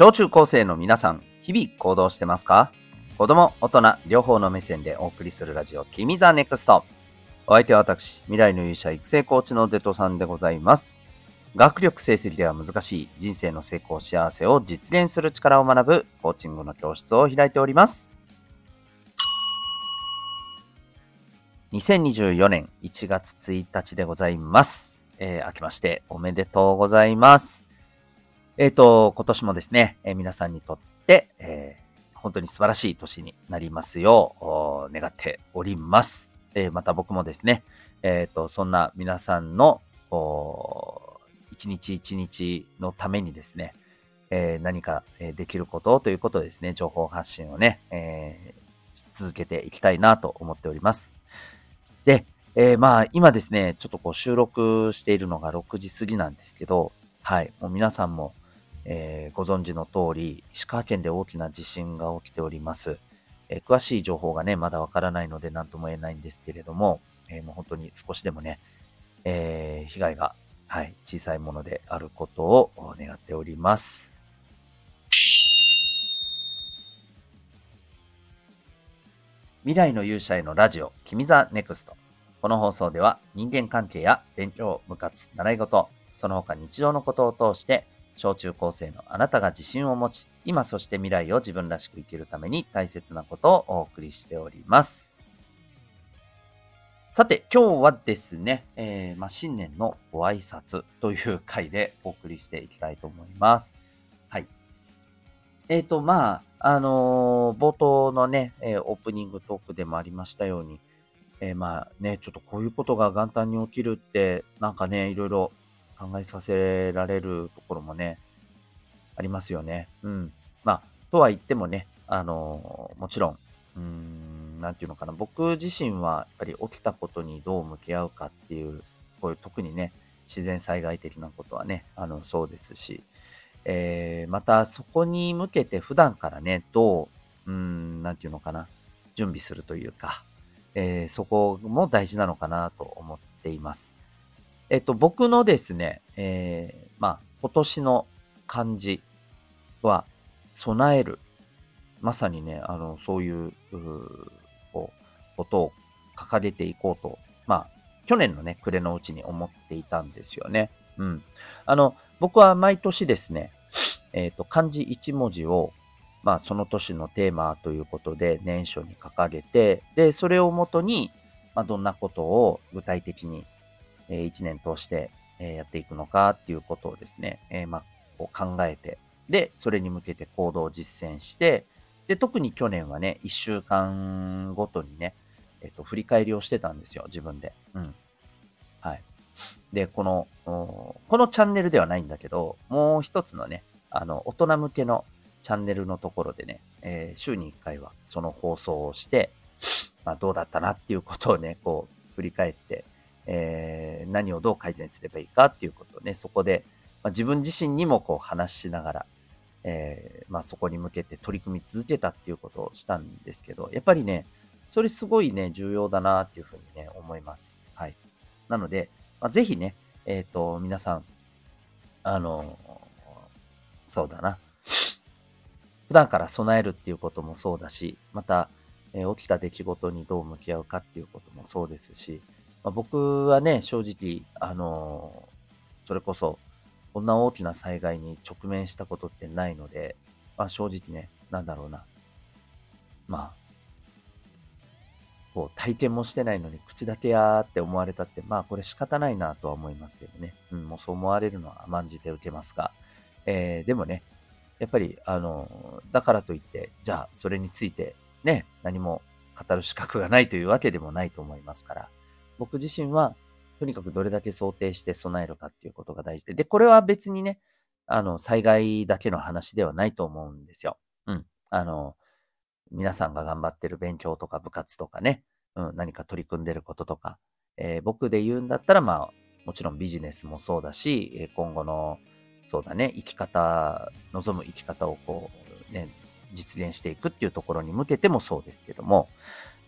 小中高生の皆さん、日々行動してますか？子供、大人、両方の目線でお送りするラジオ、君 the NEXT。お相手は私、未来の勇者育成コーチのデトさんでございます。学力成績では難しい人生の成功幸せを実現する力を学ぶコーチングの教室を開いております。2024年1月1日でございます。えー、明けましておめでとうございます。えっ、ー、と、今年もですね、えー、皆さんにとって、えー、本当に素晴らしい年になりますよう、願っております。えー、また僕もですね、えっ、ー、と、そんな皆さんの、一日一日のためにですね、えー、何かできることということですね、情報発信をね、えー、続けていきたいなと思っております。で、えー、まあ、今ですね、ちょっとこう収録しているのが6時過ぎなんですけど、はい、もう皆さんもえー、ご存知の通り、石川県で大きな地震が起きております。えー、詳しい情報がね、まだわからないので何とも言えないんですけれども、えー、もう本当に少しでもね、え被害が、はい、小さいものであることを願っております。未来の勇者へのラジオ、君 the NEXT。この放送では人間関係や勉強、部活、習い事、その他日常のことを通して小中高生のあなたが自信を持ち、今そして未来を自分らしく生きるために大切なことをお送りしております。さて、今日はですね、えー、まあ、新年のご挨拶という回でお送りしていきたいと思います。はい。えっ、ー、と、まあ、あのー、冒頭のね、え、オープニングトークでもありましたように、えまあね、ちょっとこういうことが元旦に起きるって、なんかね、いろいろ考えさせられるところもね、ありますよね。うん。まあ、とは言ってもね、あのもちろん、うーん、なんていうのかな、僕自身はやっぱり起きたことにどう向き合うかっていう、こういう特にね、自然災害的なことはね、あの、そうですし、えー、またそこに向けて普段からね、どう、うん、なんていうのかな、準備するというか、えー、そこも大事なのかなと思っています。えっと、僕のですね、えー、まあ、今年の漢字は、備える。まさにね、あの、そういう、うこう、ことを掲げていこうと、まあ、去年のね、暮れのうちに思っていたんですよね。うん。あの、僕は毎年ですね、えっ、ー、と、漢字1文字を、まあ、その年のテーマということで年初に掲げて、で、それをもとに、まあ、どんなことを具体的にえ1年通して、えやっていくのかっていうことをですね、えま、こう考えて、で、それに向けて行動を実践して、で、特に去年はね、1週間ごとにね、えっと、振り返りをしてたんですよ、自分で。うん。はい。で、この、このチャンネルではないんだけど、もう一つのね、あの、大人向けのチャンネルのところでね、えー、週に1回はその放送をして、まあ、どうだったなっていうことをね、こう、振り返って、えー、何をどう改善すればいいかっていうことをね、そこで、まあ、自分自身にもこう話しながら、えー、まあ、そこに向けて取り組み続けたっていうことをしたんですけど、やっぱりね、それすごいね、重要だなっていうふうにね、思います。はい。なので、まあ、ぜひね、えっ、ー、と、皆さん、あの、そうだな。普段から備えるっていうこともそうだし、また、えー、起きた出来事にどう向き合うかっていうこともそうですし、まあ、僕はね、正直、あのー、それこそ、こんな大きな災害に直面したことってないので、まあ正直ね、なんだろうな。まあ、こう、体験もしてないのに口だけやーって思われたって、まあこれ仕方ないなとは思いますけどね。うん、もうそう思われるのは甘んじて受けますが。えー、でもね、やっぱり、あの、だからといって、じゃあそれについてね、何も語る資格がないというわけでもないと思いますから。僕自身は、とにかくどれだけ想定して備えるかっていうことが大事で、で、これは別にね、あの、災害だけの話ではないと思うんですよ。うん。あの、皆さんが頑張ってる勉強とか部活とかね、うん、何か取り組んでることとか、えー、僕で言うんだったら、まあ、もちろんビジネスもそうだし、今後の、そうだね、生き方、望む生き方をこう、ね、実現していくっていうところに向けてもそうですけども、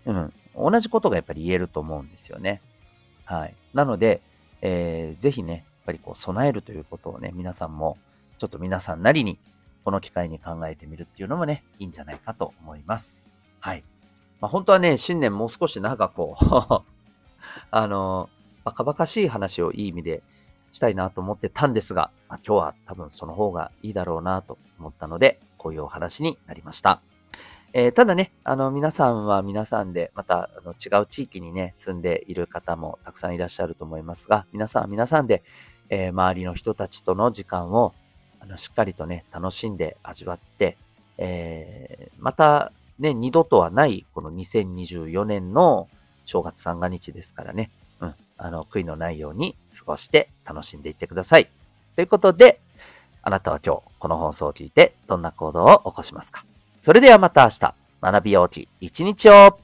うん。同じことがやっぱり言えると思うんですよね。はい。なので、えー、ぜひね、やっぱりこう備えるということをね、皆さんも、ちょっと皆さんなりに、この機会に考えてみるっていうのもね、いいんじゃないかと思います。はい。まあ、本当はね、新年もう少し長くこう あの、バカバカしい話をいい意味でしたいなと思ってたんですが、まあ、今日は多分その方がいいだろうなと思ったので、こういうお話になりました。えー、ただね、あの、皆さんは皆さんで、また、あの、違う地域にね、住んでいる方もたくさんいらっしゃると思いますが、皆さんは皆さんで、えー、周りの人たちとの時間を、あの、しっかりとね、楽しんで味わって、えー、また、ね、二度とはない、この2024年の正月三が日ですからね、うん、あの、悔いのないように過ごして楽しんでいってください。ということで、あなたは今日、この放送を聞いて、どんな行動を起こしますか？それではまた明日、学びようき一日を。